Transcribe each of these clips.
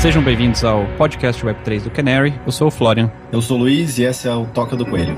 Sejam bem-vindos ao podcast Web3 do Canary. Eu sou o Florian. Eu sou o Luiz e esse é o Toca do Coelho.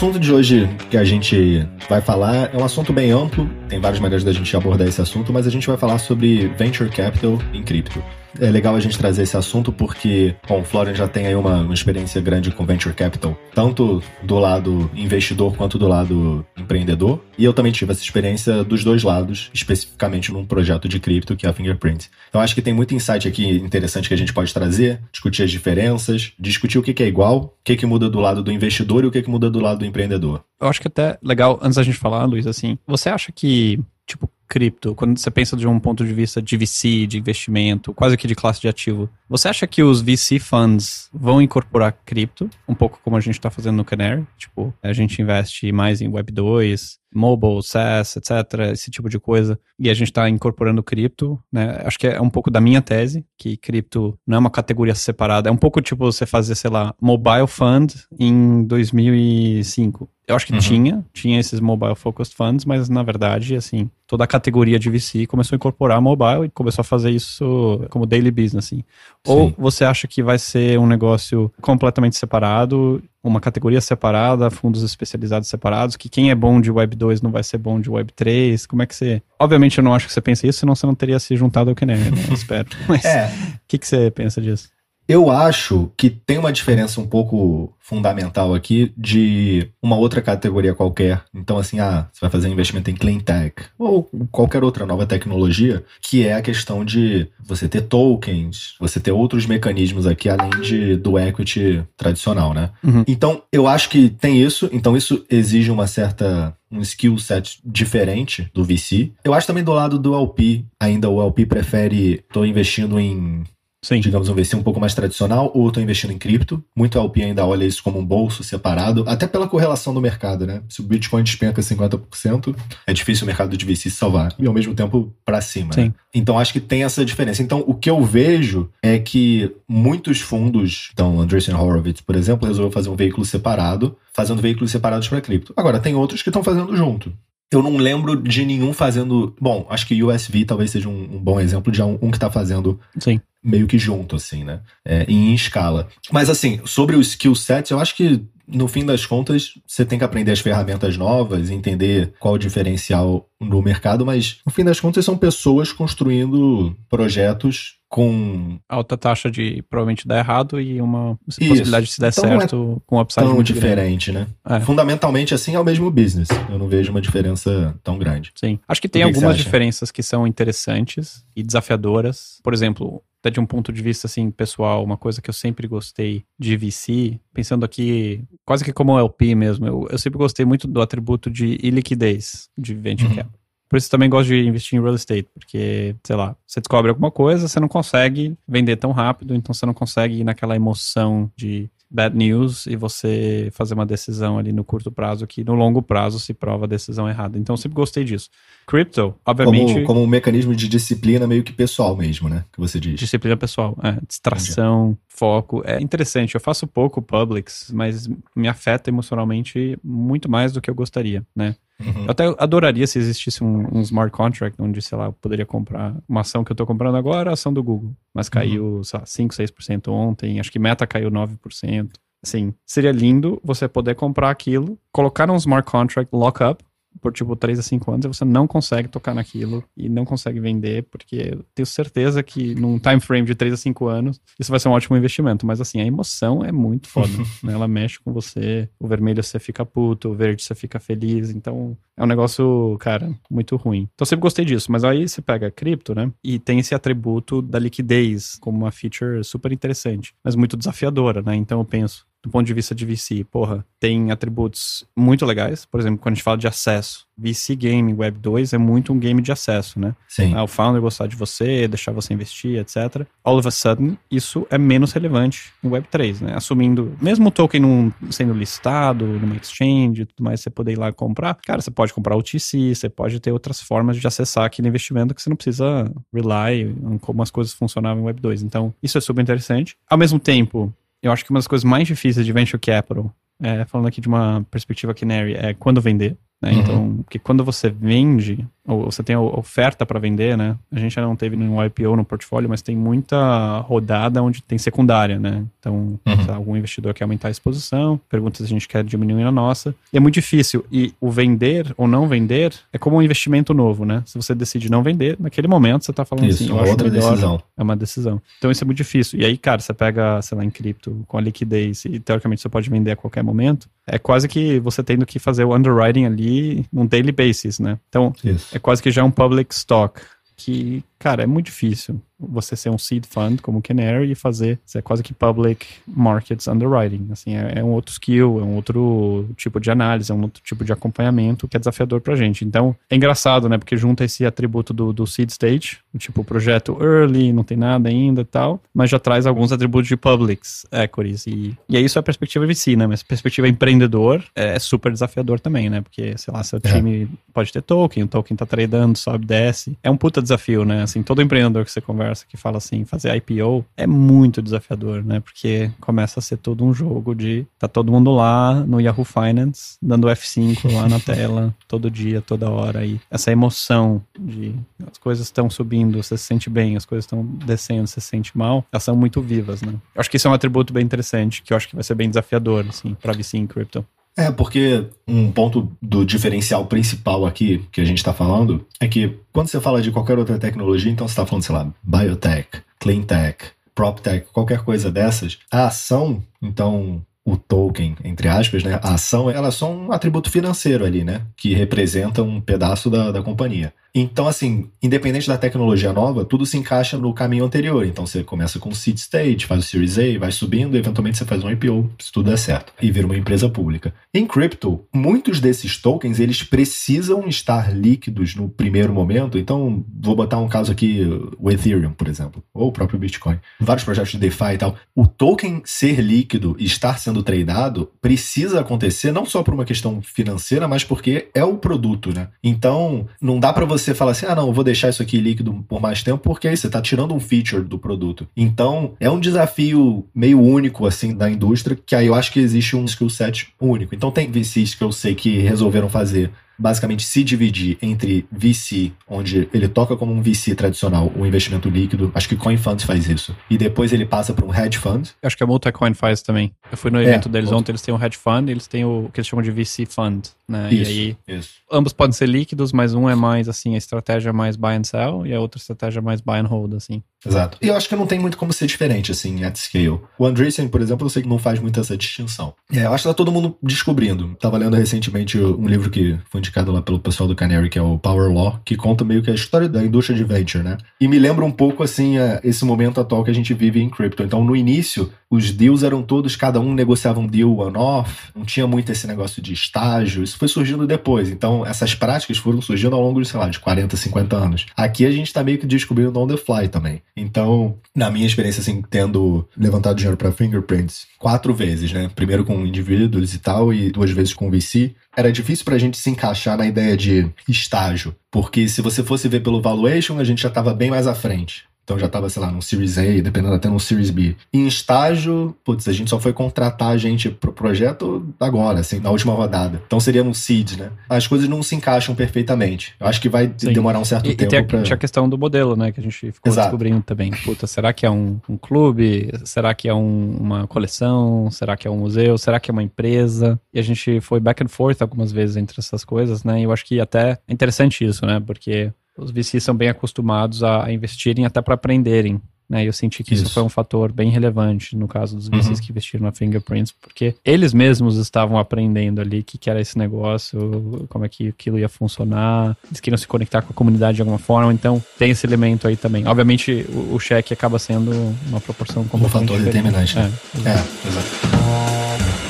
Assunto de hoje que a gente vai falar é um assunto bem amplo, tem várias maneiras da gente abordar esse assunto, mas a gente vai falar sobre venture capital em cripto. É legal a gente trazer esse assunto porque, bom, o Florian já tem aí uma, uma, experiência grande com venture capital, tanto do lado investidor quanto do lado empreendedor. E eu também tive essa experiência dos dois lados, especificamente num projeto de cripto que é a Fingerprint. Então acho que tem muito insight aqui interessante que a gente pode trazer, discutir as diferenças, discutir o que, é igual, o que, que muda do lado do investidor e o que, que muda do lado do empreendedor. Eu acho que até legal, antes da gente falar, Luiz, assim, você acha que, tipo, cripto, quando você pensa de um ponto de vista de VC, de investimento, quase que de classe de ativo, você acha que os VC funds vão incorporar cripto, um pouco como a gente está fazendo no Canary? Tipo, a gente investe mais em Web 2, mobile, SaaS, etc., esse tipo de coisa, e a gente está incorporando cripto, né? Acho que é um pouco da minha tese, que cripto não é uma categoria separada, é um pouco tipo você fazer, sei lá, mobile fund em 2005. Eu acho que uhum. tinha, tinha esses mobile focused funds, mas na verdade, assim, toda a categoria de VC começou a incorporar mobile e começou a fazer isso como daily business, assim. Ou você acha que vai ser um negócio completamente separado, uma categoria separada, fundos especializados separados, que quem é bom de Web 2 não vai ser bom de Web 3? Como é que você. Obviamente eu não acho que você pensa isso, senão você não teria se juntado ao Kenner, né? espero. Mas o é. que, que você pensa disso? Eu acho que tem uma diferença um pouco fundamental aqui de uma outra categoria qualquer. Então, assim, ah, você vai fazer investimento em clean tech ou qualquer outra nova tecnologia, que é a questão de você ter tokens, você ter outros mecanismos aqui além de, do equity tradicional, né? Uhum. Então, eu acho que tem isso. Então, isso exige uma certa um skill set diferente do VC. Eu acho também do lado do LP, ainda o LP prefere, estou investindo em Sim. digamos, um VC um pouco mais tradicional, ou estou investindo em cripto. Muito LP ainda olha isso como um bolso separado, até pela correlação do mercado, né? Se o Bitcoin despenca 50%, é difícil o mercado de VC salvar. E ao mesmo tempo para cima. Né? Então acho que tem essa diferença. Então o que eu vejo é que muitos fundos, então Andreessen Horowitz, por exemplo, resolveu fazer um veículo separado, fazendo veículos separados para cripto. Agora tem outros que estão fazendo junto. Eu não lembro de nenhum fazendo. Bom, acho que USV talvez seja um, um bom exemplo de um, um que está fazendo Sim. meio que junto, assim, né? É, em escala. Mas, assim, sobre o skill set, eu acho que no fim das contas, você tem que aprender as ferramentas novas, entender qual o diferencial no mercado, mas no fim das contas são pessoas construindo projetos com alta taxa de provavelmente dar errado e uma Isso. possibilidade de se der então certo é com upside tão muito diferente, grande. né? É. Fundamentalmente assim é o mesmo business. Eu não vejo uma diferença tão grande. Sim. Acho que tem que algumas que diferenças que são interessantes e desafiadoras. Por exemplo, até de um ponto de vista assim pessoal, uma coisa que eu sempre gostei de VC, pensando aqui quase que como LP mesmo, eu, eu sempre gostei muito do atributo de iliquidez de venture uhum. capital. Por isso também gosto de investir em real estate, porque, sei lá, você descobre alguma coisa, você não consegue vender tão rápido, então você não consegue ir naquela emoção de bad news e você fazer uma decisão ali no curto prazo que no longo prazo se prova a decisão errada. Então eu sempre gostei disso. Crypto, obviamente. Como, como um mecanismo de disciplina meio que pessoal mesmo, né? Que você diz. Disciplina pessoal, é. Distração, Entendi. foco. É interessante. Eu faço pouco publics, mas me afeta emocionalmente muito mais do que eu gostaria, né? Uhum. Eu até adoraria se existisse um, um, smart contract onde, sei lá, eu poderia comprar uma ação que eu tô comprando agora, a ação do Google. Mas caiu, uhum. sei lá, 5, 6% ontem. Acho que Meta caiu 9%. Assim, seria lindo você poder comprar aquilo, colocar um smart contract lockup por tipo 3 a 5 anos e você não consegue tocar naquilo e não consegue vender, porque eu tenho certeza que num time frame de 3 a 5 anos isso vai ser um ótimo investimento. Mas assim, a emoção é muito foda. né? Ela mexe com você. O vermelho você fica puto, o verde você fica feliz. Então é um negócio, cara, muito ruim. Então eu sempre gostei disso. Mas aí você pega a cripto, né? E tem esse atributo da liquidez como uma feature super interessante, mas muito desafiadora, né? Então eu penso, do ponto de vista de VC, porra, tem atributos muito legais. Por exemplo, quando a gente fala de acesso, VC Game Web 2 é muito um game de acesso, né? Sim. Ah, o founder gostar de você, deixar você investir, etc. All of a sudden, isso é menos relevante em Web 3, né? Assumindo, mesmo o token não sendo listado numa exchange e tudo mais, você poder ir lá comprar, cara, você pode comprar o TC, você pode ter outras formas de acessar aquele investimento que você não precisa rely em como as coisas funcionavam em Web 2. Então, isso é super interessante. Ao mesmo tempo, eu acho que uma das coisas mais difíceis de venture capital, é, falando aqui de uma perspectiva Canary, é quando vender. Né? Uhum. Então, porque quando você vende, você tem oferta para vender, né? A gente ainda não teve nenhum IPO no portfólio, mas tem muita rodada onde tem secundária, né? Então, Uhum. lá, algum investidor quer aumentar a exposição, pergunta se a gente quer diminuir a nossa. E é muito difícil. E o vender ou não vender é como um investimento novo, né? Se você decide não vender, naquele momento você tá falando Isso, assim, eu acho outra melhor decisão. é uma decisão. Então isso é muito difícil. E aí, cara, você pega, sei lá, em cripto, com a liquidez, e teoricamente você pode vender a qualquer momento, é quase que você tendo que fazer o underwriting ali num daily basis, né? Então, Isso. é quase que já um public stock, que, cara, é muito difícil você ser um seed fund como o Canary e fazer, é quase que public markets underwriting, assim, é, é um outro skill, é um outro tipo de análise, é um outro tipo de acompanhamento que é desafiador pra gente. Então, é engraçado, né, porque junta esse atributo do, do seed stage, tipo, projeto early, não tem nada ainda e tal, mas já traz alguns atributos de publics equities, e, e é isso a perspectiva VC, né, mas a perspectiva empreendedor é super desafiador também, né, porque, sei lá, seu É. time pode ter token, o token tá tradando, sobe, desce, é um puta desafio, né, assim, todo empreendedor que você conversa que fala assim, fazer IPO é muito desafiador, né? Porque começa a ser todo um jogo de tá todo mundo lá no Yahoo Finance, dando F5 lá na tela, todo dia, toda hora. E essa emoção de as coisas estão subindo, você se sente bem, as coisas estão descendo, você se sente mal, elas são muito vivas, né? Eu acho que isso é um atributo bem interessante, que eu acho que vai ser bem desafiador, assim, pra VC em crypto. É, porque um ponto do diferencial principal aqui que a gente está falando é que quando você fala de qualquer outra tecnologia, então você está falando, sei lá, biotech, clean tech, prop tech, qualquer coisa dessas, a ação, então o token, entre aspas, né? A ação, ela é só um atributo financeiro ali, né? Que representa um pedaço da, da companhia. Então, assim, independente da tecnologia nova, tudo se encaixa no caminho anterior. Então, você começa com seed stage, faz o Series A, vai subindo, eventualmente você faz um IPO, se tudo der certo, e vira uma empresa pública. Em crypto, muitos desses tokens, eles precisam estar líquidos no primeiro momento. Então, vou botar um caso aqui, o Ethereum, por exemplo, ou o próprio Bitcoin. Vários projetos de DeFi e tal. O token ser líquido e estar sendo tradado precisa acontecer não só por uma questão financeira, mas porque é o produto, né? Então, não dá para você falar assim, ah, não, vou deixar isso aqui líquido por mais tempo, porque aí você tá tirando um feature do produto. Então, é um desafio meio único, assim, da indústria, que aí eu acho que existe um skill set único. Então, tem VCs que eu sei que resolveram fazer basicamente se dividir entre VC, onde ele toca como um VC tradicional, um investimento líquido, acho que Coin Funds faz isso, e depois ele passa para um hedge fund. Acho que a Multicoin faz também. Eu fui no É, evento deles Multi- ontem, eles têm um hedge fund, eles têm o que eles chamam de VC fund, né? Isso, E aí isso. ambos podem ser líquidos, mas um é mais assim, a estratégia mais buy and sell e a outra estratégia mais buy and hold, assim. Exato. E eu acho que não tem muito como ser diferente, assim, at scale. O Andreessen, por exemplo, eu sei que não faz muito essa distinção. É, eu acho que tá todo mundo descobrindo. Tava lendo recentemente um livro que foi indicado lá pelo pessoal do Canary, que é o Power Law, que conta meio que a história da indústria de venture, né? E me lembra um pouco, assim, é, esse momento atual que a gente vive em cripto. Então, no início, os deals eram todos, cada um negociava um deal one-off, não tinha muito esse negócio de estágio, isso foi surgindo depois. Então, essas práticas foram surgindo ao longo de, sei lá, de 40, 50 anos. Aqui a gente tá meio que descobrindo on the fly também. Então, na minha experiência, assim, tendo levantado dinheiro para Fingerprints quatro vezes, né? Primeiro com indivíduos e tal, e duas vezes com VC, era difícil pra gente se encaixar na ideia de estágio. Porque se você fosse ver pelo valuation, a gente já tava bem mais à frente. Então já tava, sei lá, num Series A, dependendo até num Series B. Em estágio, putz, a gente só foi contratar a gente pro projeto agora, assim, na última rodada. Então seria no seed, né? As coisas não se encaixam perfeitamente. Eu acho que vai Sim. demorar um certo E, e tempo tem a, pra... tinha a questão do modelo, né? Que a gente ficou Exato. descobrindo também. Puta, será que é um, um clube? Será que é um- uma coleção? Será que é um museu? Será que é uma empresa? E a gente foi back and forth algumas vezes entre essas coisas, né? E eu acho que até é interessante isso, né? Porque os VCs são bem acostumados a, a investirem até para aprenderem. Né, eu senti que isso. Isso. foi um fator bem relevante no caso dos VCs Uhum. que investiram na Fingerprints, porque eles mesmos estavam aprendendo ali o que, que era esse negócio, como é que aquilo ia funcionar, eles queriam se conectar com a comunidade de alguma forma, então tem esse elemento aí também. Obviamente, o, o cheque acaba sendo uma proporção completamente fator diferente. determinante? É, É, exato.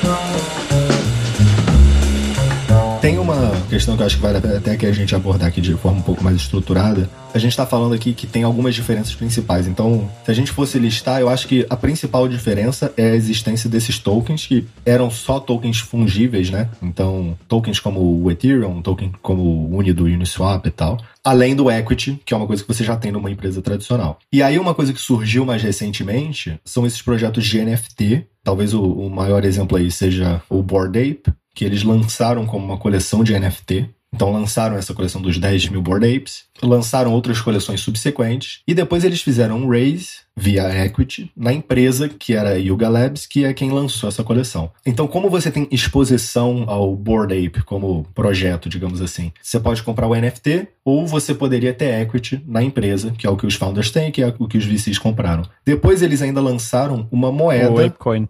Tem uma questão que eu acho que vale até que a gente abordar aqui de forma um pouco mais estruturada. A gente está falando aqui que tem algumas diferenças principais. Então, se a gente fosse listar, eu acho que a principal diferença é a existência desses tokens que eram só tokens fungíveis, né? Então, tokens como o Ethereum, token como o Uni do Uniswap e tal. Além do equity, que é uma coisa que você já tem numa empresa tradicional. E aí, uma coisa que surgiu mais recentemente são esses projetos de NFT. Talvez o, o maior exemplo aí seja o Bored Ape, que eles lançaram como uma coleção de NFT. Então lançaram essa coleção dos 10 mil Bored Apes, lançaram outras coleções subsequentes, e depois eles fizeram um raise via equity na empresa que era a Yuga Labs, que é quem lançou essa coleção. Então, como você tem exposição ao Bored Ape como projeto, digamos assim, você pode comprar o NFT ou você poderia ter equity na empresa, que é o que os founders têm, que é o que os VCs compraram. Depois eles ainda lançaram uma moeda. O Apecoin.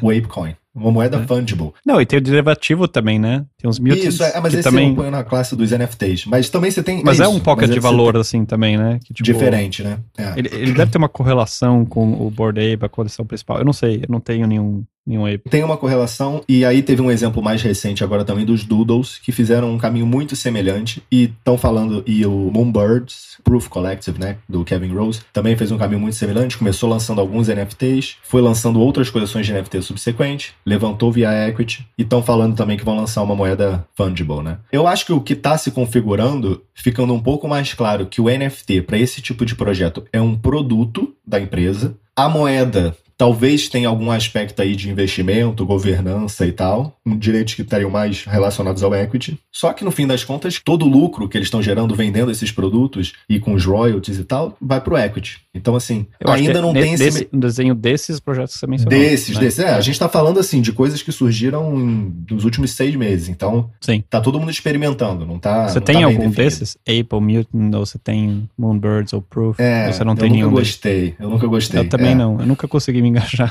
o Apecoin. Uma moeda é. fungible. Não, e tem o derivativo também, né? Tem uns mutants Isso, é, mas esse também... eu ponho na classe dos NFTs. Mas também você tem... Mas é, é um pocket de valor, tem... assim, também, né? Que, tipo, Diferente, né? É. Ele, ele, deve ter uma correlação com o Board Ape, a coleção principal. Eu não sei, eu não tenho nenhum nenhum ape. Tem uma correlação, e aí teve um exemplo mais recente agora também dos Doodles, que fizeram um caminho muito semelhante, e estão falando, e o Moonbirds, Proof Collective, né, do Kevin Rose, também fez um caminho muito semelhante, começou lançando alguns NFTs, foi lançando outras coleções de NFT subsequente, levantou via equity, e estão falando também que vão lançar uma moeda fungible, né. Eu acho que o que está se configurando, ficando um pouco mais claro que o NFT para esse tipo de projeto é um produto da empresa, a moeda Talvez tenha algum aspecto aí de investimento, governança e tal, direitos que estariam mais relacionados ao equity. Só que no fim das contas, todo o lucro que eles estão gerando vendendo esses produtos e com os royalties e tal, vai para o equity. Então, assim, Eu ainda não tem desse, esse. desenho desses projetos que você mencionou. Desses, né? desses. É, a gente está falando assim de coisas que surgiram nos últimos seis meses. Então, Sim. tá todo mundo experimentando, não tá. Você não tem tá algum desses? Apple, Mutant, ou você tem Moonbirds ou Proof? É, você não eu tem nunca nenhum gostei. Deles? Eu nunca gostei. Eu também é. não. Eu nunca consegui me weniger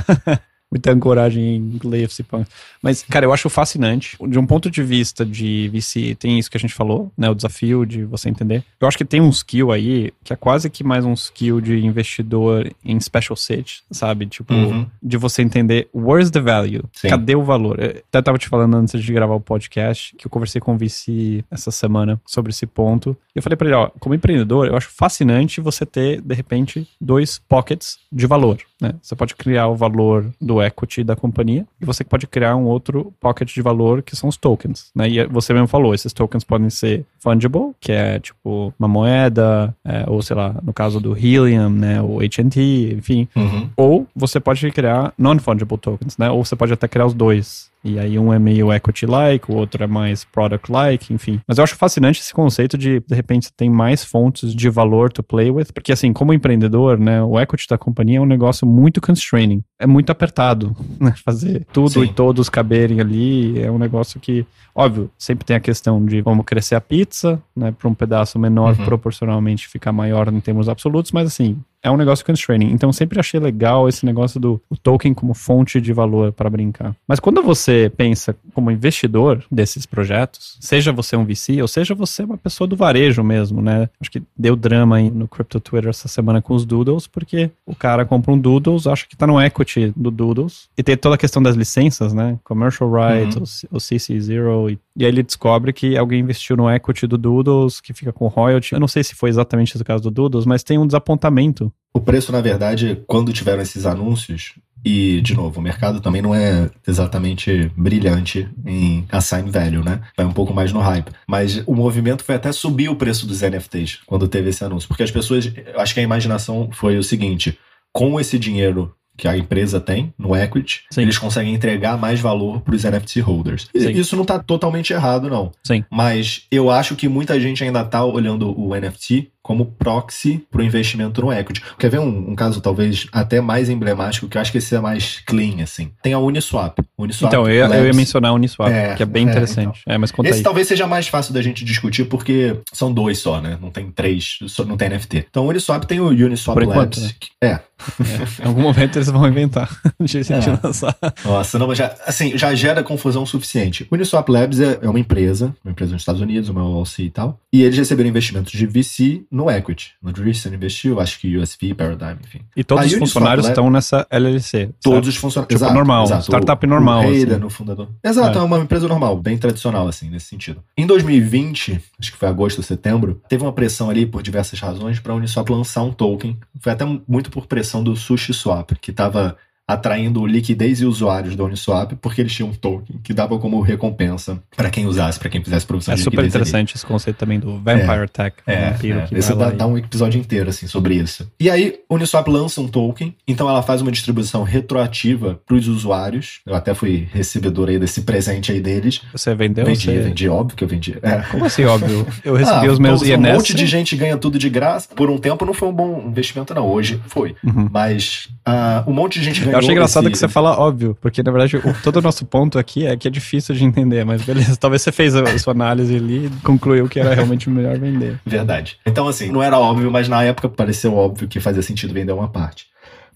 muita ancoragem em ler FC Punk. Mas, cara, eu acho fascinante. De um ponto de vista de VC, tem isso que a gente falou, né? O desafio de você entender. Eu acho que tem um skill aí que é quase que mais um skill de investidor em special sit, sabe? Tipo, uhum. de você entender where's the value? Sim. Cadê o valor? Eu até tava te falando antes de gravar o podcast que eu conversei com o VC essa semana sobre esse ponto. E eu falei para ele, ó, como empreendedor, eu acho fascinante você ter, de repente, dois pockets de valor, né? Você pode criar o valor do equity da companhia e você pode criar um outro pocket de valor que são os tokens, né? E você mesmo falou, esses tokens podem ser fungible, que é tipo uma moeda, é, ou sei lá, no caso do Helium, né? O HNT, enfim. Uhum. Ou você pode criar non-fungible tokens, né? Ou você pode até criar os dois. E aí um é meio equity-like, o outro é mais product-like, enfim. Mas eu acho fascinante esse conceito de, de repente, tem mais fontes de valor to play with, porque assim, como empreendedor, né, o equity da companhia é um negócio muito constraining. É muito apertado, né? Fazer tudo Sim. e todos caberem ali é um negócio que, óbvio, sempre tem a questão de vamos crescer a pizza, né, para um pedaço menor Uhum. proporcionalmente ficar maior em termos absolutos, mas assim, é um negócio constraining. Então sempre achei legal esse negócio do token como fonte de valor para brincar. Mas quando você pensa como investidor desses projetos, seja você um VC ou seja você uma pessoa do varejo mesmo, né? Acho que deu drama aí no Crypto Twitter essa semana com os Doodles, porque o cara compra um Doodles, acha que tá no equity do Doodles, e tem toda a questão das licenças, né? Commercial rights, Uhum. o, o CC0, e, e aí ele descobre que alguém investiu no equity do Doodles, que fica com royalty. Eu não sei se foi exatamente esse o caso do Doodles, mas tem um desapontamento O preço, na verdade, quando tiveram esses anúncios, e, de novo, o mercado também não é exatamente brilhante em assign value, né? Vai um pouco mais no hype. Mas o movimento foi até subir o preço dos NFTs quando teve esse anúncio. Porque as pessoas, acho que a imaginação foi o seguinte: com esse dinheiro que a empresa tem no equity, Sim. eles conseguem entregar mais valor para os NFT holders. Sim. Isso não está totalmente errado, não. Sim. Mas eu acho que muita gente ainda está olhando o NFT como proxy para o investimento no equity. Quer ver um, um caso talvez até mais emblemático, que eu acho que esse é mais clean, assim. Tem a Uniswap. Uniswap Então, eu, ia- eu ia mencionar a Uniswap, É, que é bem é, interessante. É, mas conta Esse aí. talvez seja mais fácil da gente discutir porque são dois só, né? Não tem três, só- não tem NFT. Então o Uniswap tem o Uniswap Por enquanto, Labs. né? que- é, É, em algum momento eles vão inventar de, de É. lançar. Nossa, não, mas já, assim, já gera confusão suficiente. O Uniswap Labs é, é uma empresa, uma empresa nos Estados Unidos, uma LLC e tal, e eles receberam investimentos de VC no equity. No Dristen investiu, acho que USP, Paradigm, enfim. E todos A os funcionários Lab- estão nessa LLC. Todos certo? os funcionários. Tipo, exato, normal, exato. startup O- normal, O assim. o fundador. Exato, É. é. uma empresa normal, bem tradicional, assim, nesse sentido. Em 2020, acho que foi agosto ou setembro, teve uma pressão ali, por diversas razões, para a Uniswap lançar um token. Foi até muito por pressão do SushiSwap, que estava atraindo liquidez e usuários da Uniswap, porque eles tinham um token que dava como recompensa para quem usasse, para quem fizesse produção É de super liquidez ali. interessante esse conceito também do Vampire Tech, É, vampiro é. que Esse vai dá, dá um episódio inteiro, assim, sobre isso. E aí, o Uniswap lança um token, então ela faz uma distribuição retroativa para os usuários. Eu até fui recebedor aí desse presente aí deles. Você vendeu? vendi, você... vendi, óbvio que eu vendi. É. Como assim, óbvio? Eu recebi Ah, os meus um INS. monte de gente ganha tudo de graça. Por um tempo não foi um bom investimento, não. Hoje foi. Uhum. Mas ah, um monte de gente ganhou. Eu achei engraçado esse- que você fala óbvio, porque na verdade o- todo o nosso ponto aqui é que é difícil de entender, mas beleza, talvez você fez a sua análise ali e concluiu que era realmente melhor vender. Verdade. Então, assim, não era óbvio, mas na época pareceu óbvio que fazia sentido vender uma parte.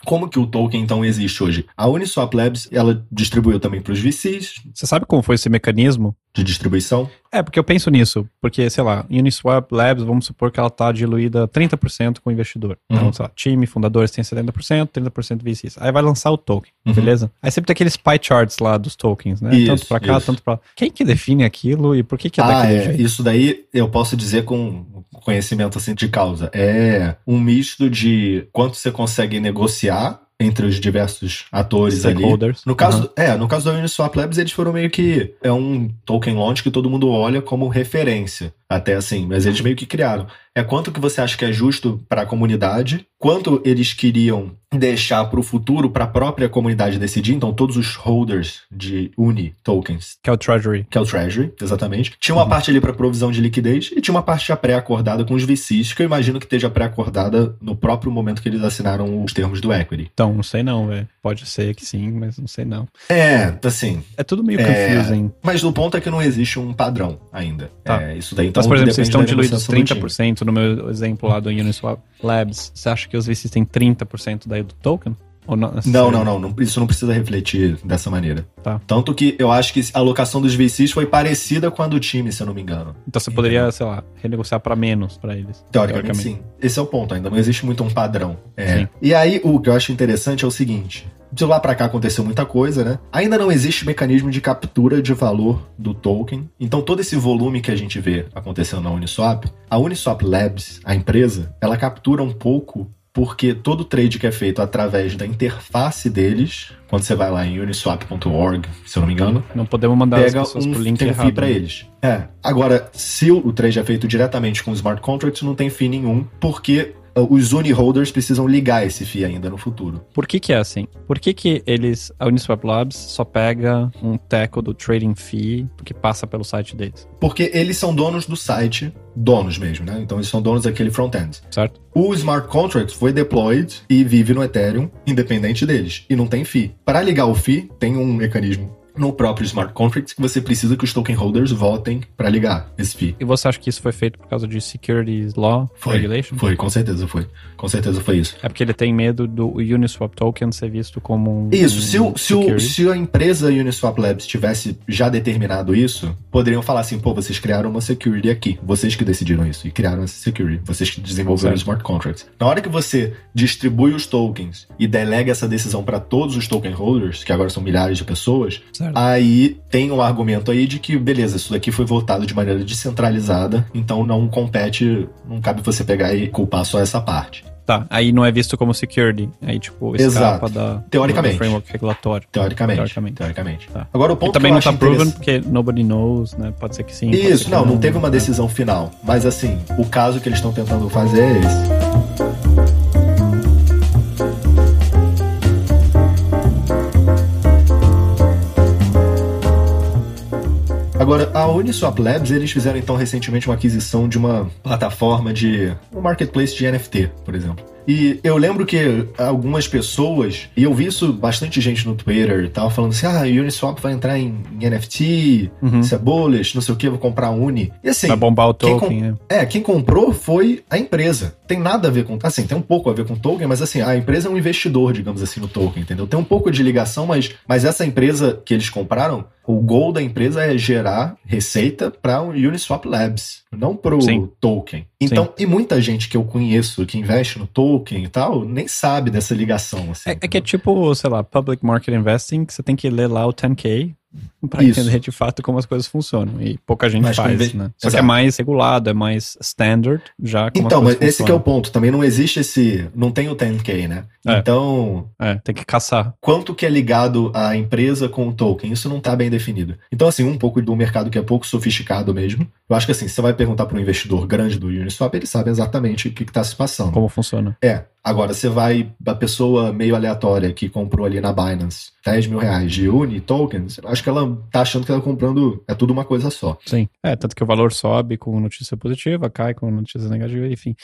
Como que o token, então, existe hoje? A Uniswap Labs, ela distribuiu também para os VCs Você sabe como foi esse mecanismo? De distribuição. É, porque eu penso nisso, porque, sei lá, Uniswap Labs, vamos supor que ela tá diluída 30% com o investidor. Então, Uhum. sei lá, time, fundadores tem 70%, 30% VCs. Aí vai lançar o token, Uhum. beleza? Aí sempre tem aqueles pie charts lá dos tokens, né? Isso, tanto pra cá, isso. tanto lá. Quem que define aquilo e por que que é ah, daquele é. jeito? Isso daí eu posso dizer com conhecimento assim de causa. É um misto de quanto você consegue negociar entre os diversos atores ali. No caso, é, no caso da Uniswap Labs, eles foram meio que é um token launch que todo mundo olha como referência, até assim, mas eles meio que criaram. É quanto que você acha que é justo para a comunidade, quanto eles queriam deixar para o futuro para a própria comunidade decidir. Então, todos os holders de Uni tokens Que é o Treasury. que é o Treasury, exatamente. Tinha uma Uhum. parte ali para provisão de liquidez e tinha uma parte já pré-acordada com os VCs, que eu imagino que esteja pré-acordada no próprio momento que eles assinaram os termos do equity. Então, não sei não, velho. Pode ser que sim, mas não sei não. É, assim. É tudo meio É, confusing. Mas o ponto é que não existe um padrão ainda. Tá. É, isso daí então Mas, por exemplo, vocês estão diluídos negociação do time. 30% no meu exemplo lá do Uniswap Labs. Você acha que os VCs têm 30% daí do token? Não, Não, não, não. Isso não precisa refletir dessa maneira. Tá. Tanto que eu acho que a alocação dos VCs foi parecida com a do time, se eu não me engano. Então você poderia, sei lá, renegociar pra menos pra eles. Teoricamente, sim. Esse é o ponto, ainda não existe muito um padrão. É. E aí, o que eu acho interessante é o seguinte: de lá pra cá aconteceu muita coisa, né? Ainda não existe mecanismo de captura de valor do token. Então, todo esse volume que a gente vê acontecendo na Uniswap, a Uniswap Labs, a empresa, ela captura um pouco. Porque todo trade que é feito através da interface deles, quando você vai lá em uniswap.org, se eu não me engano, Não podemos mandar as pega pessoas um, pro link tem errado. fee pra né? eles. É. Agora, se o trade é feito diretamente com smart contracts, não tem fee nenhum, porque os uniholders precisam ligar esse fee ainda no futuro. Por que que é assim? Por que que eles, a Uniswap Labs só pega um teco do trading fee que passa pelo site deles, Porque eles são donos do site, donos mesmo, né? Então eles são donos daquele front-end. certo? O smart contract foi deployed e vive no Ethereum, independente deles, e não tem fee. Para ligar o fee, tem um mecanismo no próprio smart contract que você precisa que os token holders votem para ligar esse fee. E você acha que isso foi feito por causa de Securities Law Foi, Regulation? foi, com certeza foi. Com certeza foi isso. É porque ele tem medo do Uniswap Token ser visto como um. Isso, um se, o, se, o, security. se a empresa Uniswap Labs tivesse já determinado isso, poderiam falar assim, pô, vocês criaram uma security aqui, vocês que decidiram isso e criaram essa security, vocês que desenvolveram Certo. smart contracts. Na hora que você distribui os tokens e delega essa decisão para todos os token holders, que agora são milhares de pessoas, Certo. Aí tem um argumento aí de que, beleza, isso daqui foi votado de maneira descentralizada, então não compete, não cabe você pegar e culpar só essa parte. Tá, aí não é visto como security. Aí, tipo, escapa Exato. da, Teoricamente. do framework regulatório. Teoricamente. Teoricamente. Teoricamente. Tá. Agora o E ponto também que eu não acho tá proven porque nobody knows, né? Pode ser que sim. ser Isso, que não, não teve uma né? decisão final. Mas assim, o caso que eles estão tentando fazer é esse. Agora, a Uniswap Labs, eles fizeram então recentemente uma aquisição de uma plataforma de um marketplace de NFT, por exemplo. E eu lembro que algumas pessoas, e eu vi isso bastante gente no Twitter e tal, falando assim: ah, Uniswap vai entrar em, em NFT, uhum. isso é bullish, não sei o que, vou comprar a Uni. E assim. Vai bombar o token, com... é. é. quem comprou foi a empresa. Tem nada a ver com. Assim, tem um pouco a ver com token, mas assim, a empresa é um investidor, digamos assim, no token, entendeu? Tem um pouco de ligação, mas, mas essa empresa que eles compraram o goal da empresa é gerar receita para o Uniswap Labs, não para o token. Então, Sim. e muita gente que eu conheço que investe no token e tal, nem sabe dessa ligação. Assim, é, é, que é tipo, sei lá, public market investing, que você tem que ler lá o 10K para entender de fato como as coisas funcionam. E pouca gente mas faz, né? Só Exato. que é mais regulado, é mais standard, já Então, mas esse é o ponto. Também não existe esse... Não tem o 10K, né? É. Então... É, tem que caçar. Quanto que é ligado à empresa com o token? Isso não está bem definido. Então, assim, um pouco do mercado que é pouco sofisticado mesmo. Eu acho que, assim, você vai perguntar para um investidor grande do Uniswap, ele sabe exatamente o que está se passando. Como funciona. É. Agora, você vai, a pessoa meio aleatória que comprou ali na Binance 10 mil reais de Uni tokens, acho que ela tá achando que ela tá comprando é tudo uma coisa só. Sim. É, tanto que o valor sobe com notícia positiva, cai com notícia negativa, enfim.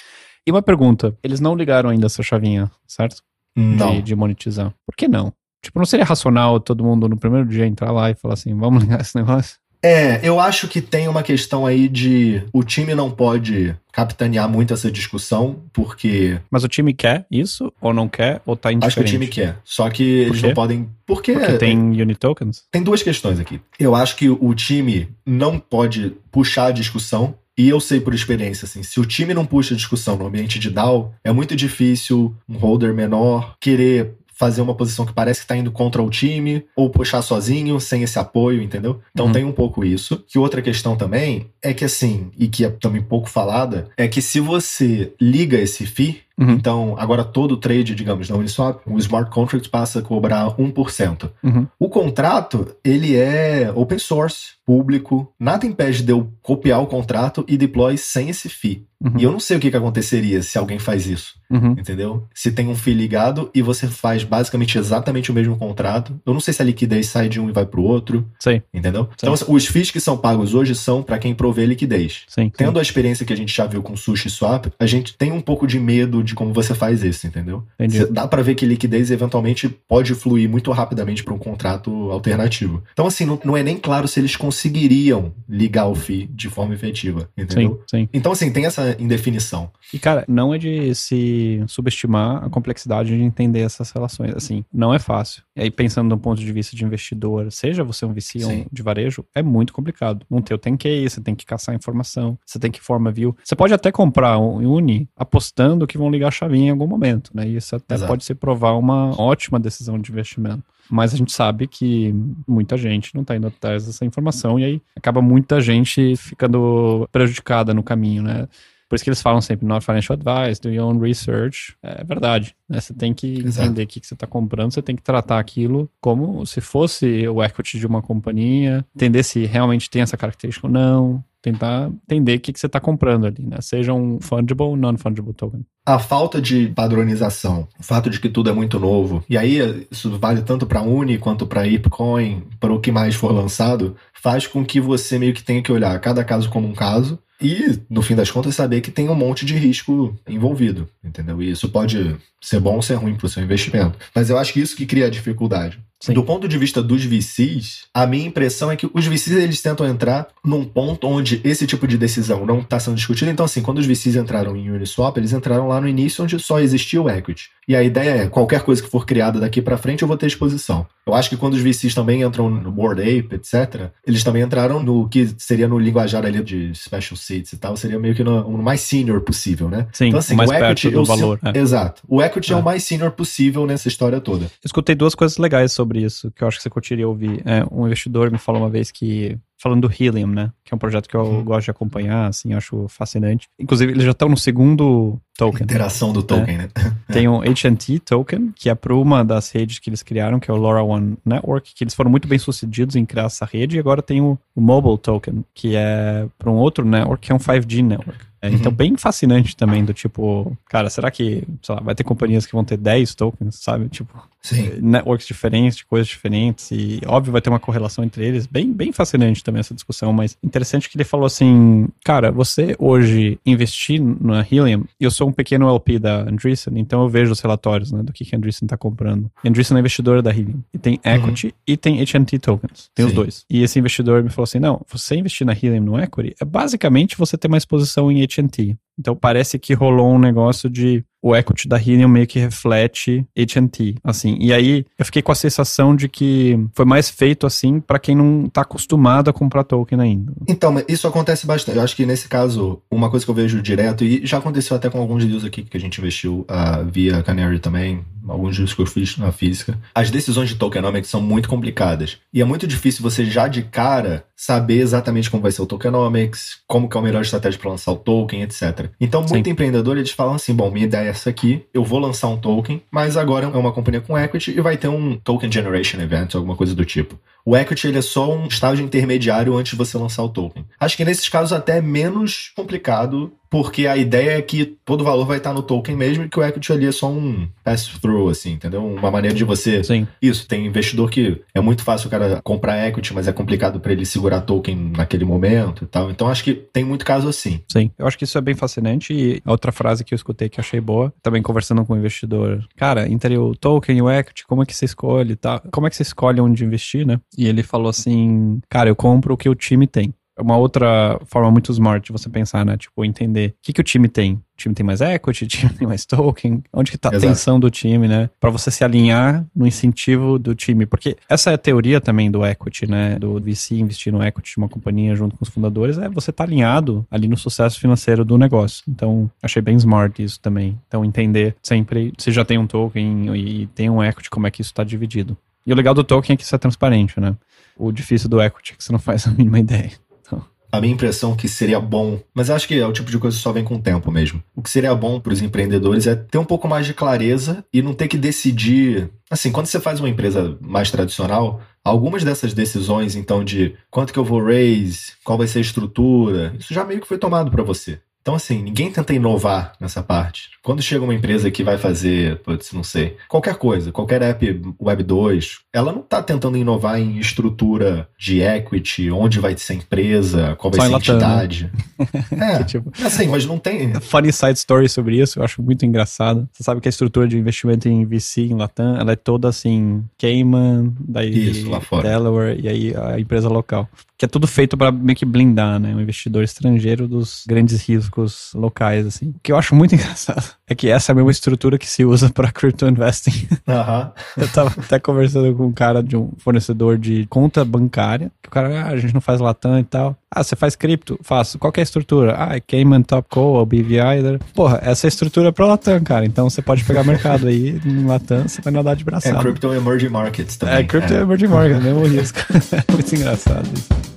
E uma pergunta: eles não ligaram ainda essa chavinha, certo? Não. De, de monetizar. Por que não? Tipo, não seria racional todo mundo no primeiro dia entrar lá e falar assim, vamos ligar esse negócio? É, eu acho que tem uma questão aí de o time não pode capitanear muito essa discussão, porque. Mas o time quer isso, ou não quer, ou tá indiferente? Acho que o time quer. Só que eles não podem. Porque, porque tem unit tokens? Tem duas questões aqui. Eu acho que o time não pode puxar a discussão e eu sei por experiência, assim, se o time não puxa a discussão no ambiente de DAO, é muito difícil um holder menor querer fazer uma posição que parece que tá indo contra o time, ou puxar sozinho, sem esse apoio, entendeu? Então uhum. tem um pouco isso. Que outra questão também é que assim, e que é também pouco falada, é que se você liga esse FII, Uhum. Então, agora todo trade, digamos, na Uniswap, o smart contract passa a cobrar 1%. Uhum. O contrato, ele é open source, público, nada impede de eu copiar o contrato e deploy sem esse fee. Uhum. E eu não sei o que, que aconteceria se alguém faz isso. Uhum. Entendeu? Se tem um fee ligado e você faz basicamente exatamente o mesmo contrato, eu não sei se a liquidez sai de um e vai pro outro. Sim. Entendeu? Sim. Então, os fees que são pagos hoje são para quem provê liquidez. Sim. Tendo a experiência que a gente já viu com Sushi Swap, a gente tem um pouco de medo de como você faz isso, entendeu? Entendi. Dá para ver que liquidez eventualmente pode fluir muito rapidamente para um contrato alternativo. Então, assim, não, não, é nem claro se eles conseguiriam ligar o FII de forma efetiva, entendeu? Sim, sim. Então, assim, tem essa indefinição. E, cara, não é de se subestimar a complexidade de entender essas relações. Assim, não é fácil. E aí, pensando do ponto de vista de investidor, seja você um VC ou de varejo, é muito complicado. Não ter o tem que você tem que caçar informação, você tem que formar view. Você pode até comprar um Uni apostando que vão ligar a chavinha em algum momento, né? E isso até Exato. pode ser provar uma ótima decisão de investimento. Mas a gente sabe que muita gente não está indo atrás dessa informação e aí acaba muita gente ficando prejudicada no caminho, né? Por isso que eles falam sempre, not financial advice, do your own research. É verdade. Né? Você tem que Exato. entender o que, que você está comprando, você tem que tratar aquilo como se fosse o equity de uma companhia, entender se realmente tem essa característica ou não, tentar entender o que, que você está comprando ali, né? Seja um fungible ou non-fungible token. A falta de padronização, o fato de que tudo é muito novo, e aí isso vale tanto para Uni quanto para Ipcoin, para o que mais for lançado, faz com que você meio que tenha que olhar cada caso como um caso e, no fim das contas, saber que tem um monte de risco envolvido, entendeu? E isso pode ser bom ou ser ruim para o seu investimento. Mas eu acho que isso que cria a dificuldade. Sim. Do ponto de vista dos VCs, a minha impressão é que os VCs eles tentam entrar num ponto onde esse tipo de decisão não está sendo discutido. Então, assim, quando os VCs entraram em Uniswap, eles entraram lá no início onde só existia o equity. E a ideia é, qualquer coisa que for criada daqui para frente, eu vou ter exposição. Eu acho que quando os VCs também entram no Board Ape, etc., eles também entraram no que seria no linguajar ali de Special Seats e tal, seria meio que no, no mais senior possível, né? Sim, então, assim, mais o equity, perto do valor. É. Exato. O equity é. é o mais senior possível nessa história toda. Eu escutei duas coisas legais sobre sobre isso, que eu acho que você curtiria ouvir. É, um investidor me falou uma vez que falando do Helium, né? Que é um projeto que eu uhum. gosto de acompanhar, assim, acho fascinante. Inclusive, eles já estão no segundo token. Interação do token, né? né? Tem o AT&T token, que é para uma das redes que eles criaram, que é o LoRaWAN Network, que eles foram muito bem sucedidos em criar essa rede, e agora tem o, o Mobile token, que é para um outro network, que é um 5G network. É, então, uhum. bem fascinante também, do tipo, cara, será que, sei lá, vai ter companhias que vão ter 10 tokens, sabe? Tipo, Sim. networks diferentes, de coisas diferentes, e óbvio vai ter uma correlação entre eles, bem, bem fascinante também. essa discussão, mas interessante que ele falou assim, cara, você hoje investir na Helium, eu sou um pequeno LP da Andreessen, então eu vejo os relatórios, né, do que, que a Andreessen tá comprando. E a Andreessen é investidora da Helium, e tem uhum. equity uhum. e tem HNT tokens, tem Sim. os dois. E esse investidor me falou assim, não, você investir na Helium no equity, é basicamente você ter uma exposição em HNT. Então parece que rolou um negócio de o equity da Helium meio que reflete AT&T, assim. E aí eu fiquei com a sensação de que foi mais feito assim para quem não tá acostumado a comprar token ainda. Então, isso acontece bastante. Eu acho que nesse caso, uma coisa que eu vejo direto e já aconteceu até com alguns deals aqui que a gente investiu uh, via Canary também, alguns deals que eu fiz na física. As decisões de tokenomics são muito complicadas e é muito difícil você já de cara saber exatamente como vai ser o tokenomics, como que é a melhor estratégia para lançar o token, etc. Então, muito Sim. empreendedor eles falam assim, bom, minha ideia é essa aqui, eu vou lançar um token, mas agora é uma companhia com equity e vai ter um token generation event, alguma coisa do tipo. O equity ele é só um estágio intermediário antes de você lançar o token. Acho que nesses casos até é menos complicado, porque a ideia é que todo o valor vai estar no token mesmo e que o equity ali é só um pass-through, assim, entendeu? Uma maneira de você. Sim. Isso, tem investidor que é muito fácil o cara comprar equity, mas é complicado para ele segurar token naquele momento e tal. Então acho que tem muito caso assim. Sim, eu acho que isso é bem fascinante. E outra frase que eu escutei que achei boa, também conversando com o investidor, cara, entre o token e o equity, como é que você escolhe, tá? Como é que você escolhe onde investir, né? E ele falou assim: Cara, eu compro o que o time tem. É uma outra forma muito smart de você pensar, né? Tipo, entender o que, que o time tem. O time tem mais equity, o time tem mais token, onde que tá a Exato. tensão do time, né? Para você se alinhar no incentivo do time. Porque essa é a teoria também do equity, né? Do VC investir no equity de uma companhia junto com os fundadores, é você tá alinhado ali no sucesso financeiro do negócio. Então, achei bem smart isso também. Então, entender sempre se já tem um token e tem um equity, como é que isso está dividido. E o legal do token é que isso é transparente, né? O difícil do equity é que você não faz a mínima ideia. A minha impressão é que seria bom, mas acho que é o tipo de coisa que só vem com o tempo mesmo. O que seria bom para os empreendedores é ter um pouco mais de clareza e não ter que decidir. Assim, quando você faz uma empresa mais tradicional, algumas dessas decisões, então, de quanto que eu vou raise, qual vai ser a estrutura, isso já meio que foi tomado para você. Então, assim, ninguém tenta inovar nessa parte. Quando chega uma empresa que vai fazer, putz, não sei, qualquer coisa, qualquer app Web 2, ela não está tentando inovar em estrutura de equity, onde vai ser a empresa, qual vai Só ser a entidade. é, tipo, assim, mas não tem. Funny side story sobre isso, eu acho muito engraçado. Você sabe que a estrutura de investimento em VC em Latam, ela é toda assim, Cayman, daí isso, lá fora. Delaware e aí a empresa local. Que é tudo feito para meio que blindar, né? O investidor estrangeiro dos grandes riscos locais, assim. O que eu acho muito engraçado é que essa é a mesma estrutura que se usa para crypto investing. Uhum. Eu tava até conversando com um cara de um fornecedor de conta bancária, que o cara, ah, a gente não faz Latam e tal. Ah, você faz cripto? Faço. Qual é a estrutura? Ah, é Cayman, Topco, ou BVI. Porra, essa é a estrutura para Latam, cara. Então você pode pegar mercado aí no Latam, você vai nadar de braçada. É Crypto Emerging Markets também. É Crypto é. Emerging Markets, mesmo risco. é muito engraçado isso.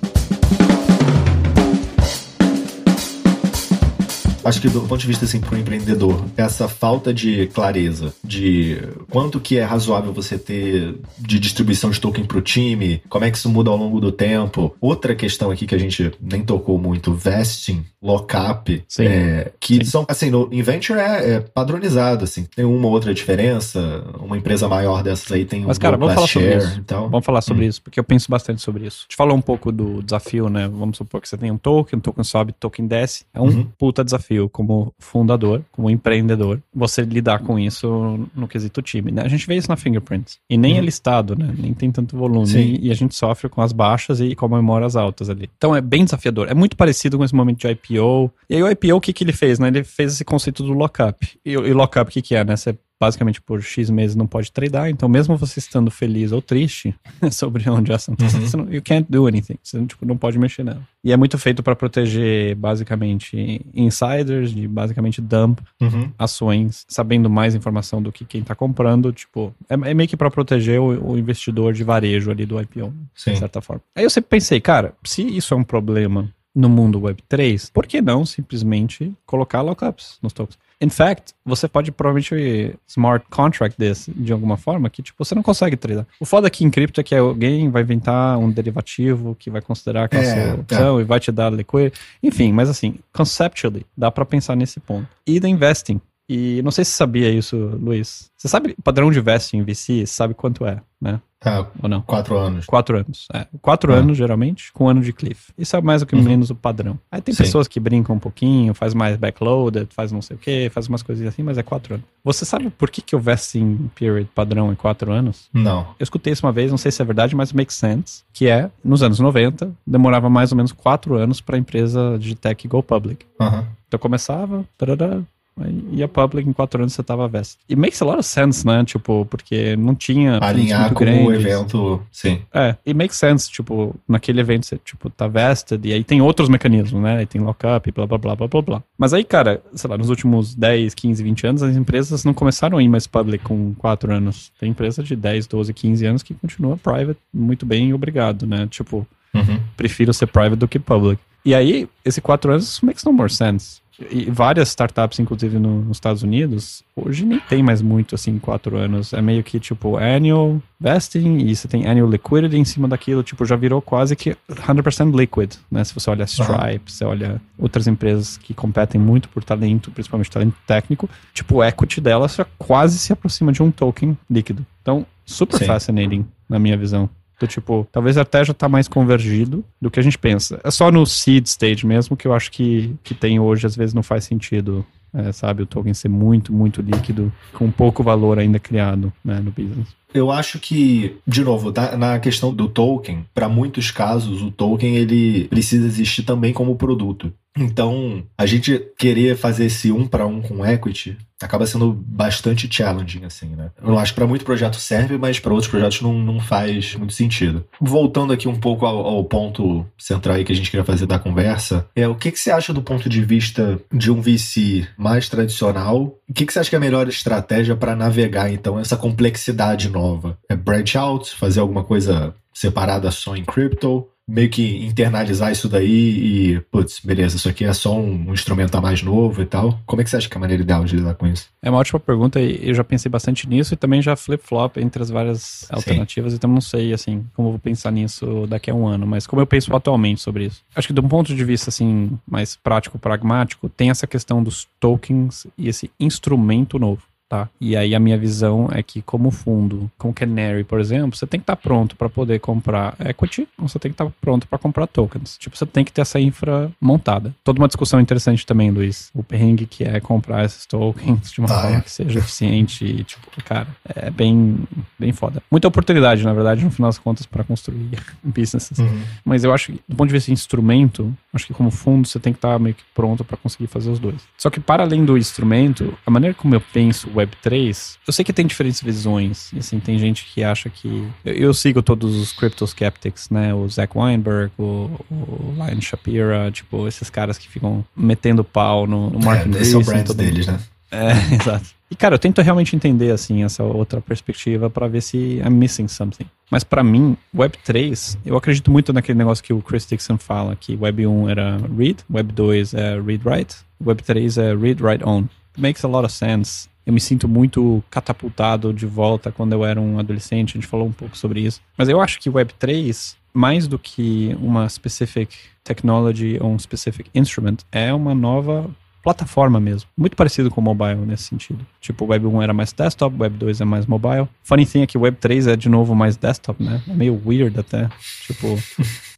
Acho que do ponto de vista assim para o empreendedor, essa falta de clareza de quanto que é razoável você ter de distribuição de token para o time, como é que isso muda ao longo do tempo. Outra questão aqui que a gente nem tocou muito, vesting, lockup, é, que Sim. são assim no Inventure é, é, padronizado assim. Tem uma ou outra diferença. Uma empresa maior dessas aí tem Mas, um cara, vamos falar share, sobre isso. Então, vamos falar sobre hum. isso porque eu penso bastante sobre isso. Te falou um pouco do desafio, né? Vamos supor que você tem um token, um token sobe, token desce. É um uhum. puta desafio desafio como fundador, como empreendedor, você lidar com isso no quesito time. Né? A gente vê isso na Fingerprints. E nem uhum. é listado, né? Nem tem tanto volume. E, e, a gente sofre com as baixas e comemora as altas ali. Então é bem desafiador. É muito parecido com esse momento de IPO. E aí o IPO, o que, que ele fez? Né? Ele fez esse conceito do lockup. E, o lockup, o que, que é? Né? Você basicamente por X meses não pode tradar, então mesmo você estando feliz ou triste sobre onde a ação está, uhum. you can't do anything, você tipo, não pode mexer nela. E é muito feito para proteger basicamente insiders, de basicamente dump uhum. ações, sabendo mais informação do que quem está comprando, tipo, é, é meio que para proteger o, o, investidor de varejo ali do IPO, Sim. de certa forma. Aí eu sempre pensei, cara, se isso é um problema no mundo Web3, por que não simplesmente colocar lockups nos tokens? In fact, você pode provavelmente smart contract desse de alguma forma que tipo você não consegue tradar. O foda aqui em cripto é que alguém vai inventar um derivativo que vai considerar aquela é, sua opção é. e vai te dar liquidez. Enfim, mas assim, conceptually, dá para pensar nesse ponto. E da investing. E não sei se você sabia isso, Luiz. Você sabe o padrão de vesting em VC? Sabe quanto é, né? Ah, Ou não? quatro anos. Quatro anos. É. Quatro Ah. anos, geralmente, com um ano de cliff. Isso é mais ou que Uhum. menos o padrão. Aí tem Sim. pessoas que brincam um pouquinho, faz mais backloaded, faz não sei o quê, faz umas coisinhas assim, mas é quatro anos. Você sabe por que, que o vesting period padrão é quatro anos? Não. Eu escutei isso uma vez, não sei se é verdade, mas makes sense, que é, nos anos 90, demorava mais ou menos quatro anos para a empresa de tech go public. Aham. Então começava, tarará, aí ia public, em quatro anos você tava vest. E makes a lot of sense, né? Tipo, porque não tinha... Alinhar com o grandes. evento, sim. É, e makes sense, tipo, naquele evento você, tipo, tá vested, e aí tem outros mecanismos, né? Aí tem lockup, blá, blá, blá, blá, blá, blá. Mas aí, cara, sei lá, nos últimos 10, 15, 20 anos, as empresas não começaram a ir mais public com 4 anos. Tem empresa de 10, 12, 15 anos que continua private muito bem, obrigado, né? Tipo, Uhum. prefiro ser private do que public. E aí, esse 4 anos makes no more sense. E várias startups, inclusive no- nos Estados Unidos, hoje nem tem mais muito assim, quatro anos. É meio que tipo annual vesting e você tem annual liquidity em cima daquilo. Tipo, já virou quase que 100% liquid, né? Se você olha Stripe, você olha outras empresas que competem muito por talento, principalmente talento técnico, tipo, o equity delas já quase se aproxima de um token líquido. Então, super Sim. fascinating, na minha visão. Do tipo, talvez até já tá mais convergido do que a gente pensa. É só no seed stage mesmo que eu acho que, que tem hoje, às vezes não faz sentido, é, sabe, o token ser muito, muito líquido, com pouco valor ainda criado né, no business. Eu acho que, de novo, na, na questão do token, para muitos casos, o token ele precisa existir também como produto. Então, a gente querer fazer esse um para um com equity acaba sendo bastante challenging, assim, né? Eu acho que para muito projeto serve, mas para outros projetos não, não faz muito sentido. Voltando aqui um pouco ao, ao ponto central aí que a gente queria fazer da conversa, é o que, que você acha do ponto de vista de um VC mais tradicional? O que, que você acha que é a melhor estratégia para navegar, então, essa complexidade nova? É branch out, fazer alguma coisa separada só em crypto? Meio que internalizar isso daí e, putz, beleza, isso aqui é só um, um instrumento a mais novo e tal. Como é que você acha que é a maneira ideal de lidar com isso? É uma ótima pergunta e eu já pensei bastante nisso e também já flip-flop entre as várias alternativas, então não sei, assim, como eu vou pensar nisso daqui a um ano, mas como eu penso atualmente sobre isso. Acho que de um ponto de vista, assim, mais prático, pragmático, tem essa questão dos tokens e esse instrumento novo. Tá? E aí a minha visão é que como fundo, com Canary, por exemplo, você tem que estar pronto para poder comprar equity, ou você tem que estar pronto para comprar tokens. Tipo, você tem que ter essa infra montada. Toda uma discussão interessante também, Luiz. O perrengue que é comprar esses tokens de uma Ah, forma é. que seja eficiente e, tipo, cara, é bem, bem foda. Muita oportunidade, na verdade, no final das contas, para construir businesses. Mas eu acho que, do ponto de vista de instrumento, acho que como fundo você tem que estar meio que pronto para conseguir fazer os dois. Só que para além do instrumento, a maneira como eu penso o Web3, eu sei que tem diferentes visões. Assim, tem gente que acha que. Eu, eu sigo todos os crypto skeptics, né? O Zach Weinberg, o, o Lion Shapira, tipo, esses caras que ficam metendo pau no, no Mark É, esse é o brand deles, né? é, exato. E, cara, eu tento realmente entender, assim, essa outra perspectiva pra ver se I'm missing something. Mas pra mim, Web3, eu acredito muito naquele negócio que o Chris Dixon fala, que Web 1 era read, Web 2 é read-write, Web 3 é read-write-own. Makes a lot of sense. Eu me sinto muito catapultado de volta quando eu era um adolescente, a gente falou um pouco sobre isso. Mas eu acho que Web3, mais do que uma specific technology ou um specific instrument, é uma nova plataforma mesmo. Muito parecido com o mobile nesse sentido. Tipo, Web 1 era mais desktop, Web 2 é mais mobile. Funny thing é que Web 3 é de novo mais desktop, né? É meio weird até. Tipo,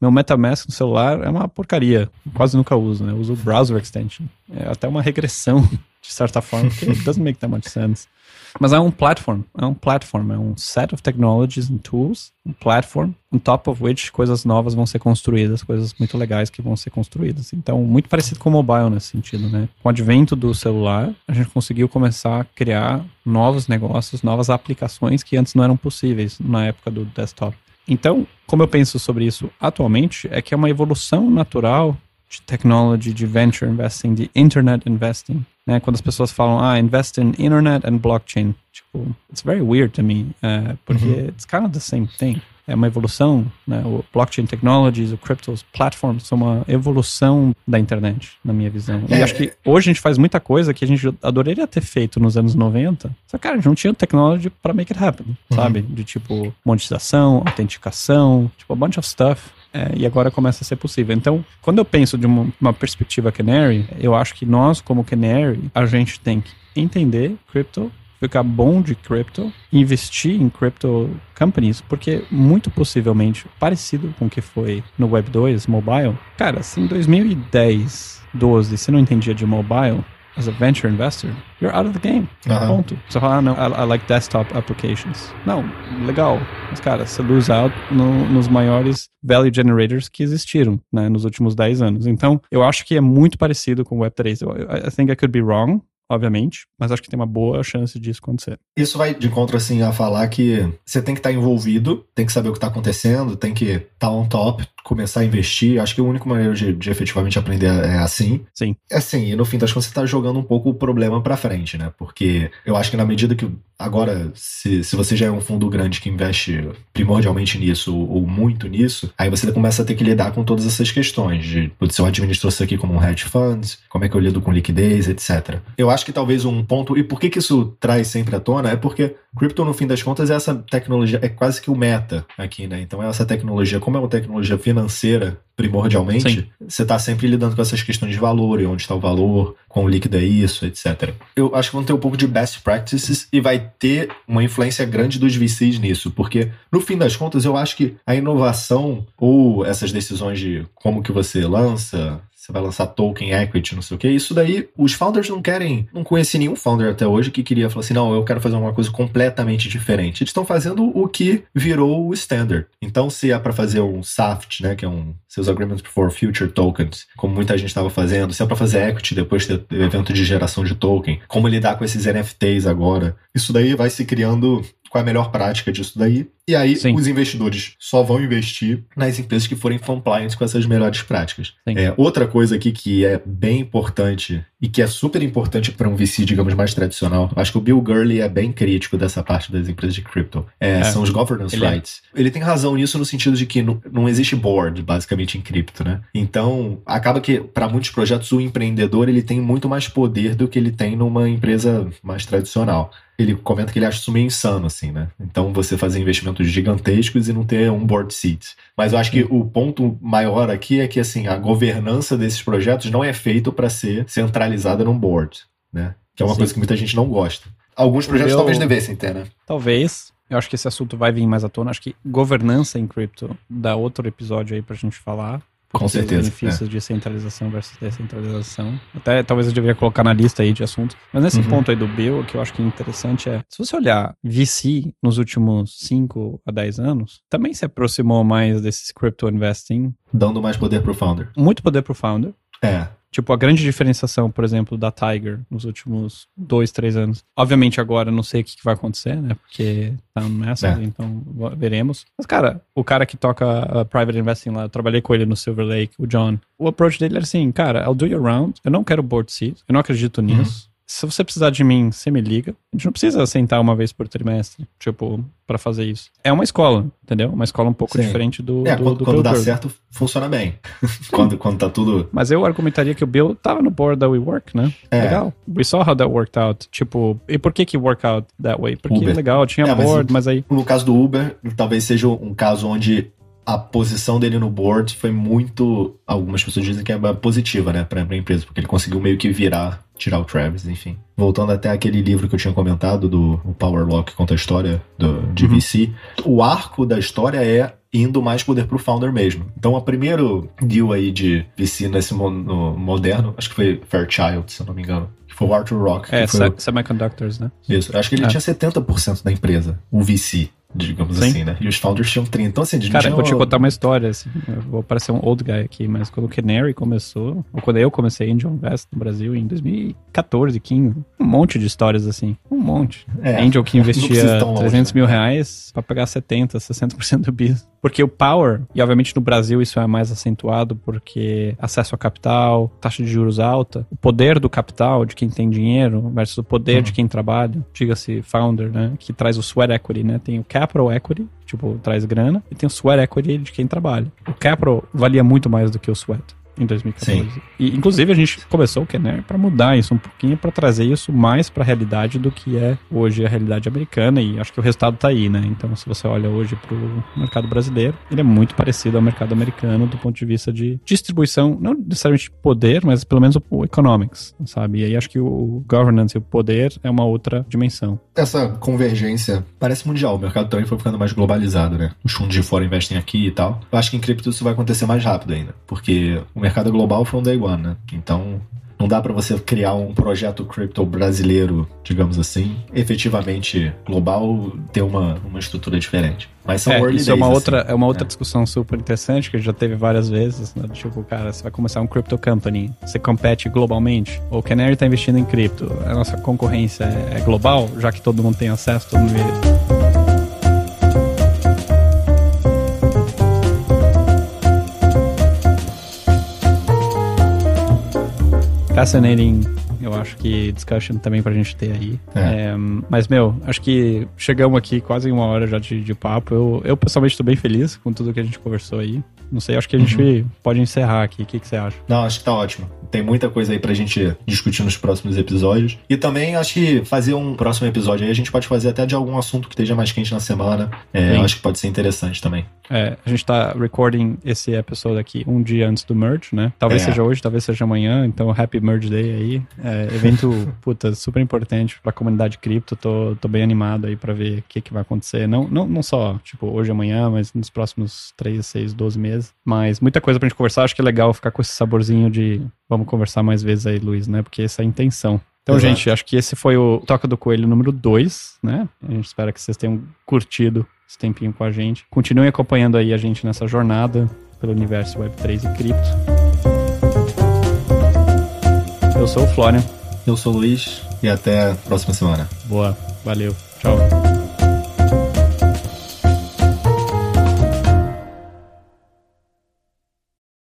meu MetaMask no celular é uma porcaria. Quase nunca uso, né? Eu uso o browser extension. É até uma regressão, de certa forma, porque it doesn't make that much sense. Mas é um platform, é um platform, é um set of technologies and tools, um platform, on top of which coisas novas vão ser construídas, coisas muito legais que vão ser construídas. Então, muito parecido com o mobile nesse sentido, né? Com o advento do celular, a gente conseguiu começar a criar novos negócios, novas aplicações que antes não eram possíveis na época do desktop. Então, como eu penso sobre isso atualmente, é que é uma evolução natural de technology, de venture investing, de internet investing, né? Quando as pessoas falam, ah, invest in internet and blockchain, tipo, it's very weird to me, eh, porque Uhum. it's kind of the same thing. É uma evolução, né? O blockchain technologies, o cryptos platforms são uma evolução da internet, na minha visão. E É. acho que hoje a gente faz muita coisa que a gente adoraria ter feito nos anos 90. Só que, cara, a gente não tinha technology para make it happen, Uhum. sabe? De tipo monetização, autenticação, tipo a bunch of stuff. É, e agora começa a ser possível. Então, quando eu penso de uma, uma perspectiva Canary, eu acho que nós, como Canary, a gente tem que entender crypto, ficar bom de crypto, investir em crypto companies, porque muito possivelmente parecido com o que foi no Web 2 mobile. Cara, se em 2010, 12, você não entendia de mobile, as a venture investor, you're out of the game. Aham. Ponto. Você fala, ah, não, I, I like desktop applications. Não, legal. Mas, cara, você lose out no- nos maiores value generators que existiram, né, nos últimos 10 anos. Então, eu acho que é muito parecido com o Web3. Eu- I, I think I could be wrong, obviamente, mas acho que tem uma boa chance disso acontecer. Isso vai de encontro, assim, a falar que você tem que estar envolvido, tem que saber o que está acontecendo, tem que estar on top, começar a investir. Acho que a única maneira de, de efetivamente aprender é assim. Sim. É assim, e no fim das contas você tá jogando um pouco o problema pra frente, né? Porque eu acho que na medida que. Agora, se, se você já é um fundo grande que investe primordialmente nisso ou, ou muito nisso, aí você começa a ter que lidar com todas essas questões de putz, eu administro isso aqui como um hedge funds, como é que eu lido com liquidez, etc. Eu acho que talvez um ponto. E por que, que isso traz sempre à tona? É porque Crypto, no fim das contas, é essa tecnologia, é quase que o meta aqui, né? Então, é essa tecnologia, como é uma tecnologia financeira, primordialmente, Sim. você está sempre lidando com essas questões de valor e onde está o valor, quão líquido é isso, etc. Eu acho que vão ter um pouco de best practices e vai ter uma influência grande dos VCs nisso, porque, no fim das contas, eu acho que a inovação ou essas decisões de como que você lança, você vai lançar token, equity, não sei o que. Isso daí, os founders não querem. Não conheci nenhum founder até hoje que queria falar assim: não, eu quero fazer uma coisa completamente diferente. Eles estão fazendo o que virou o standard. Então, se é para fazer um SAFT, né, que é um seus Agreements for Future Tokens, como muita gente estava fazendo, se é para fazer equity depois ter evento de geração de token, como lidar com esses NFTs agora, isso daí vai se criando qual é a melhor prática disso daí. E aí, Sim. os investidores só vão investir nas empresas que forem compliant com essas melhores práticas. É, outra coisa aqui que é bem importante e que é super importante para um VC, digamos, mais tradicional, acho que o Bill Gurley é bem crítico dessa parte das empresas de crypto, é, É. são os governance Ele é. rights. Ele tem razão nisso no sentido de que não, não existe board, basicamente, em cripto, né? Então, acaba que, para muitos projetos, o empreendedor ele tem muito mais poder do que ele tem numa empresa mais tradicional ele comenta que ele acha isso meio insano, assim, né? Então você fazer investimentos gigantescos e não ter um board seat. Mas eu acho que o ponto maior aqui é que, assim, a governança desses projetos não é feito para ser centralizada num board, né? Que é uma Sim. coisa que muita gente não gosta. Alguns projetos meu- talvez devessem ter, né? Talvez. Eu acho que esse assunto vai vir mais à tona. Acho que governança em cripto dá outro episódio aí pra gente falar. Com Os certeza. benefícios de centralização versus descentralização. Até talvez eu deveria colocar na lista aí de assuntos. Mas nesse Uhum. ponto aí do Bill, o que eu acho que é interessante é, se você olhar VC nos últimos 5 a 10 anos, também se aproximou mais desses crypto investing. Dando mais poder pro founder. Muito poder pro founder. É. Tipo, a grande diferenciação, por exemplo, da Tiger nos últimos dois, três anos. Obviamente agora eu não sei o que vai acontecer, né? Porque tá nessa, É. então veremos. Mas, cara, o cara que toca a Private Investing lá, eu trabalhei com ele no Silver Lake, o John. O approach dele era assim, cara, I'll do your round. Eu não quero board seat, eu não acredito nisso. Se você precisar de mim, você me liga. A gente não precisa sentar uma vez por trimestre, tipo, pra fazer isso. É uma escola, entendeu? Uma escola um pouco Sim. diferente do, É, do, quando, do quando dá Burr. certo, funciona bem. quando, quando tá tudo. Mas eu argumentaria que o Bill tava no board da WeWork, né? É. Legal. We saw how that worked out. Tipo, e por que que work out that way? Porque Uber. legal, tinha É, mas board, o- mas aí... No caso do Uber, talvez seja um caso onde a posição dele no board foi muito. Algumas pessoas dizem que é positiva, né, pra, pra empresa, porque ele conseguiu meio que virar, tirar o Travis, enfim. Voltando até aquele livro que eu tinha comentado, do o Power Lock, que conta a história do, de Uhum. VC, o arco da história é indo mais poder pro founder mesmo. Então, o primeiro deal aí de VC nesse mo- no moderno, acho que foi Fairchild, se eu não me engano. Que foi o Arthur Rock. É, foi semiconductors, né? isso, acho que ele É. tinha 70% da empresa, o VC, digamos Sim. assim, né? E os founders tinham 30%. Então, assim, a gente Cara, eu tinha vou te contar uma história, assim, eu vou parecer um old guy aqui, mas quando o Canary começou, ou quando eu comecei Angel Invest no Brasil em 2014, 15, um monte de histórias assim, um monte. É, Angel que investia longe, 300 né? mil reais pra pegar 70, 60% do business. Porque o power, e obviamente no Brasil isso é mais acentuado porque acesso a capital, taxa de juros alta, o poder do capital de quem tem dinheiro versus o poder Uhum. de quem trabalha, diga-se founder, né, que traz o sweat equity, né, tem o capital equity, tipo, traz grana, e tem o sweat equity de quem trabalha. O capital valia muito mais do que o sweat. Em 2014. Sim. E, inclusive, a gente começou o Kenner para mudar isso um pouquinho, para trazer isso mais para a realidade do que é hoje a realidade americana, e acho que o resultado tá aí, né? Então, se você olha hoje para o mercado brasileiro, ele é muito parecido ao mercado americano do ponto de vista de distribuição, não necessariamente poder, mas pelo menos o economics, sabe? E aí acho que o governance e o poder é uma outra dimensão. Essa convergência parece mundial, o mercado também foi ficando mais globalizado, né? Os fundos de fora investem aqui e tal. Eu acho que em cripto isso vai acontecer mais rápido ainda, porque o mercado global from day one, né? Então não dá para você criar um projeto cripto brasileiro, digamos assim, efetivamente global, ter uma, uma estrutura diferente. Mas são é, early isso days, é uma outra, assim. é uma outra discussão super interessante que já teve várias vezes, né? Tipo, cara, você vai começar um crypto company, você compete globalmente, ou o Canary tá investindo em cripto, a nossa concorrência é, é global, já que todo mundo tem acesso, todo mundo fascinating eu acho que discussion também pra gente ter aí. É. É, mas, meu, acho que chegamos aqui quase uma hora já de, de papo. Eu, eu pessoalmente estou bem feliz com tudo que a gente conversou aí. Não sei, acho que a gente uhum. pode encerrar aqui. O que, que você acha? Não, acho que tá ótimo. Tem muita coisa aí pra gente discutir nos próximos episódios. E também acho que fazer um próximo episódio aí, a gente pode fazer até de algum assunto que esteja mais quente na semana. É, eu acho que pode ser interessante também. É, a gente tá recording esse episódio aqui um dia antes do merge, né? Talvez é. seja hoje, talvez seja amanhã. Então, happy merge day aí. É, evento, puta, super importante pra comunidade cripto. Tô, tô bem animado aí pra ver o que, que vai acontecer. Não, não, não só, tipo, hoje amanhã, mas nos próximos 3, 6, 12 meses. Mas muita coisa pra gente conversar. Acho que é legal ficar com esse saborzinho de vamos conversar mais vezes aí, Luiz, né? Porque essa é a intenção. Então, Exato. gente, acho que esse foi o Toca do Coelho número 2, né? A gente espera que vocês tenham curtido esse tempinho com a gente. Continuem acompanhando aí a gente nessa jornada pelo universo Web3 e cripto. Eu sou o Florian. Eu sou o Luiz e até a próxima semana. Boa, valeu. Tchau.